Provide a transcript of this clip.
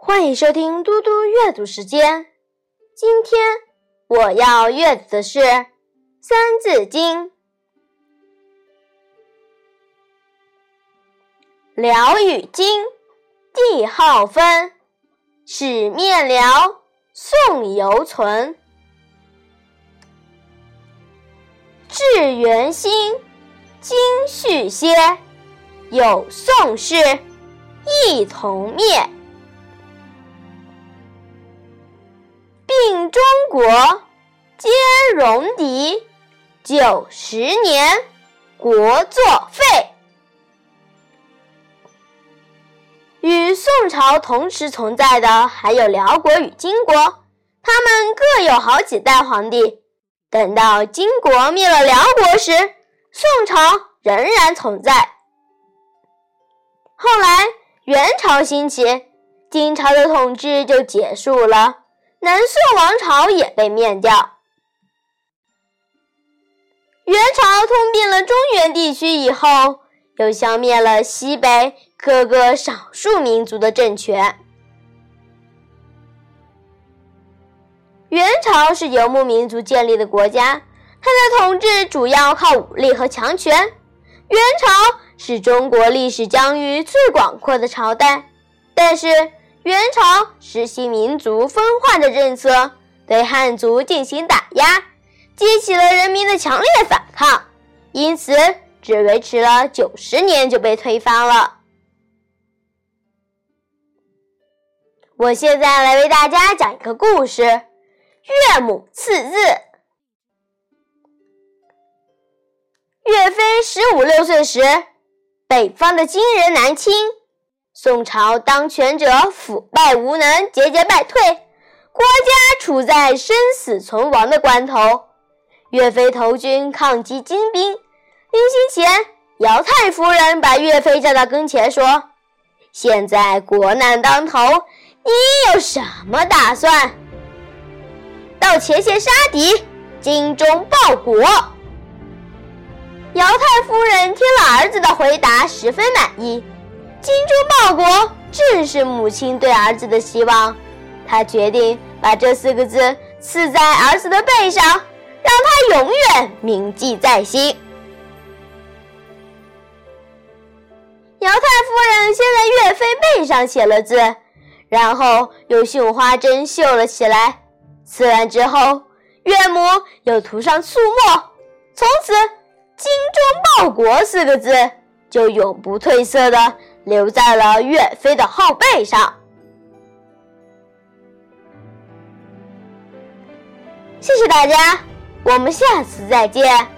欢迎收听嘟嘟阅读时间。今天我要阅读的是《三字经》。辽与金，帝号分，始灭辽，宋犹存。至元兴，今续歇，有宋氏，一同灭。国，皆戎狄，九十年，国作废。与宋朝同时存在的还有辽国与金国，他们各有好几代皇帝。等到金国灭了辽国时，宋朝仍然存在。后来元朝兴起，金朝的统治就结束了。南宋王朝也被灭掉。元朝吞并了中原地区以后，又消灭了西北各个少数民族的政权。元朝是游牧民族建立的国家，它的统治主要靠武力和强权。元朝是中国历史疆域最广阔的朝代，但是。元朝实行民族分化的政策，对汉族进行打压，激起了人民的强烈反抗，因此只维持了九十年就被推翻了。我现在来为大家讲一个故事：岳母刺字。岳飞十五六岁时，北方的金人南侵。宋朝当权者腐败无能，节节败退，国家处在生死存亡的关头。岳飞投军抗击金兵，临行前，姚太夫人把岳飞叫到跟前说：“现在国难当头，你有什么打算？”到前线杀敌，精忠报国。姚太夫人听了儿子的回答，十分满意。精忠报国正是母亲对儿子的希望，她决定把这四个字刺在儿子的背上，让他永远铭记在心。姚太夫人先在岳飞背上写了字，然后用绣花针绣了起来。刺完之后，岳母又涂上素墨，从此“精忠报国”四个字就永不褪色的。留在了岳飞的后背上。谢谢大家，我们下次再见。